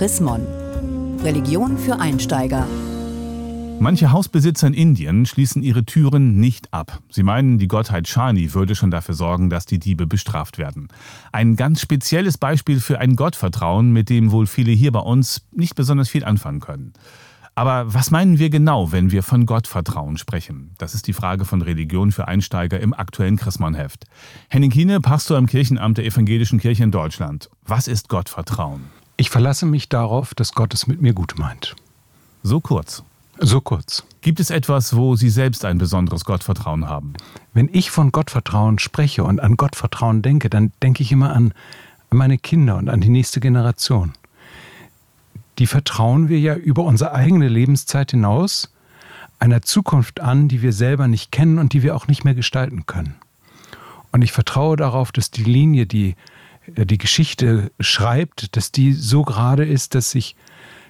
Chrismon. Religion für Einsteiger. Manche Hausbesitzer in Indien schließen ihre Türen nicht ab. Sie meinen, die Gottheit Shani würde schon dafür sorgen, dass die Diebe bestraft werden. Ein ganz spezielles Beispiel für ein Gottvertrauen, mit dem wohl viele hier bei uns nicht besonders viel anfangen können. Aber was meinen wir genau, wenn wir von Gottvertrauen sprechen? Das ist die Frage von Religion für Einsteiger im aktuellen Chrismon-Heft. Henning Kiene, Pastor im Kirchenamt der Evangelischen Kirche in Deutschland. Was ist Gottvertrauen? Ich verlasse mich darauf, dass Gott es mit mir gut meint. So kurz. So kurz. Gibt es etwas, wo Sie selbst ein besonderes Gottvertrauen haben? Wenn ich von Gottvertrauen spreche und an Gottvertrauen denke, dann denke ich immer an meine Kinder und an die nächste Generation die vertrauen wir ja über unsere eigene Lebenszeit hinaus einer Zukunft an, die wir selber nicht kennen und die wir auch nicht mehr gestalten können. Und ich vertraue darauf, dass die Linie, die die Geschichte schreibt, dass die so gerade ist, dass ich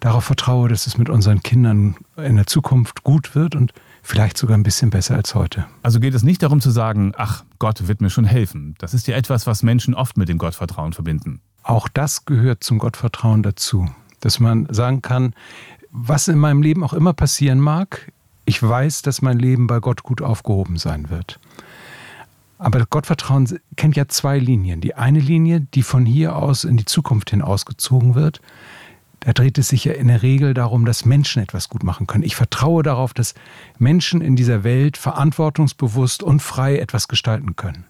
darauf vertraue, dass es mit unseren Kindern in der Zukunft gut wird und vielleicht sogar ein bisschen besser als heute. Also geht es nicht darum zu sagen, ach, Gott wird mir schon helfen. Das ist ja etwas, was Menschen oft mit dem Gottvertrauen verbinden. Auch das gehört zum Gottvertrauen dazu dass man sagen kann, was in meinem Leben auch immer passieren mag, ich weiß, dass mein Leben bei Gott gut aufgehoben sein wird. Aber Gottvertrauen kennt ja zwei Linien. Die eine Linie, die von hier aus in die Zukunft hin ausgezogen wird, da dreht es sich ja in der Regel darum, dass Menschen etwas gut machen können. Ich vertraue darauf, dass Menschen in dieser Welt verantwortungsbewusst und frei etwas gestalten können.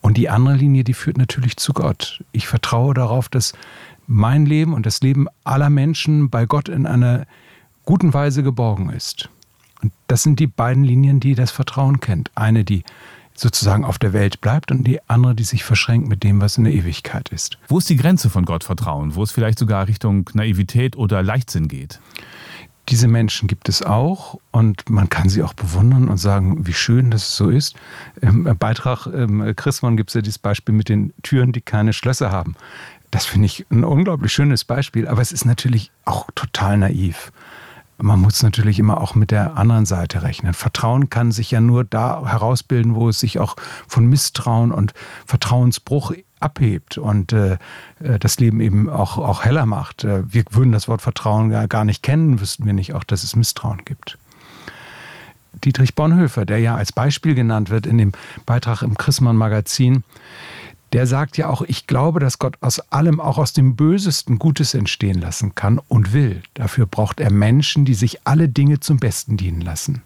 Und die andere Linie, die führt natürlich zu Gott. Ich vertraue darauf, dass mein Leben und das Leben aller Menschen bei Gott in einer guten Weise geborgen ist. Und das sind die beiden Linien, die das Vertrauen kennt. Eine, die sozusagen auf der Welt bleibt und die andere, die sich verschränkt mit dem, was in der Ewigkeit ist. Wo ist die Grenze von Gottvertrauen, wo es vielleicht sogar Richtung Naivität oder Leichtsinn geht? Diese Menschen gibt es auch und man kann sie auch bewundern und sagen, wie schön, dass es so ist. Im Beitrag ähm, Christmann gibt es ja dieses Beispiel mit den Türen, die keine Schlösser haben. Das finde ich ein unglaublich schönes Beispiel, aber es ist natürlich auch total naiv. Man muss natürlich immer auch mit der anderen Seite rechnen. Vertrauen kann sich ja nur da herausbilden, wo es sich auch von Misstrauen und Vertrauensbruch abhebt und äh, äh das Leben eben auch, auch heller macht. Äh, wir würden das Wort Vertrauen gar, gar nicht kennen, wüssten wir nicht auch, dass es Misstrauen gibt. Dietrich Bonhoeffer, der ja als Beispiel genannt wird in dem Beitrag im Chrismann Magazin, der sagt ja auch, ich glaube, dass Gott aus allem, auch aus dem Bösesten Gutes entstehen lassen kann und will. Dafür braucht er Menschen, die sich alle Dinge zum Besten dienen lassen.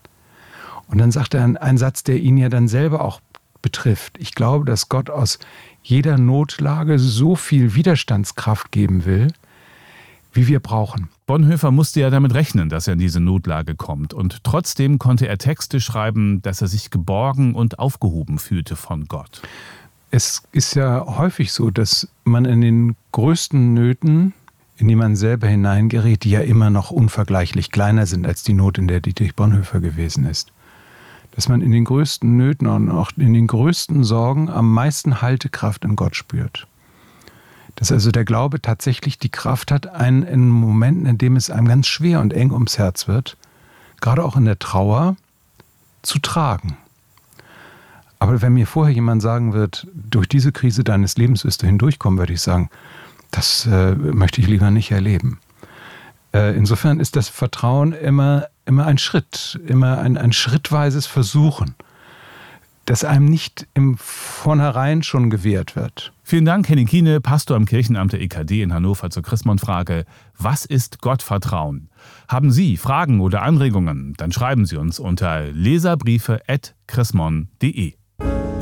Und dann sagt er einen Satz, der ihn ja dann selber auch betrifft. Ich glaube, dass Gott aus jeder Notlage so viel Widerstandskraft geben will, wie wir brauchen. Bonhoeffer musste ja damit rechnen, dass er in diese Notlage kommt. Und trotzdem konnte er Texte schreiben, dass er sich geborgen und aufgehoben fühlte von Gott es ist ja häufig so, dass man in den größten Nöten, in die man selber hineingerät, die ja immer noch unvergleichlich kleiner sind als die Not, in der Dietrich Bonhoeffer gewesen ist, dass man in den größten Nöten und auch in den größten Sorgen am meisten Haltekraft in Gott spürt. Dass also der Glaube tatsächlich die Kraft hat, einen in Momenten, in denen es einem ganz schwer und eng ums Herz wird, gerade auch in der Trauer, zu tragen. Aber wenn mir vorher jemand sagen wird, durch diese Krise deines Lebens wirst du hindurchkommen, würde ich sagen, das äh, möchte ich lieber nicht erleben. Äh, insofern ist das Vertrauen immer, immer ein Schritt, immer ein, ein schrittweises Versuchen, das einem nicht im Vornherein schon gewährt wird. Vielen Dank, Henning Kiene, Pastor am Kirchenamt der EKD in Hannover zur Christmann-Frage. Was ist Gottvertrauen? Haben Sie Fragen oder Anregungen? Dann schreiben Sie uns unter leserbriefe.chrismon.de.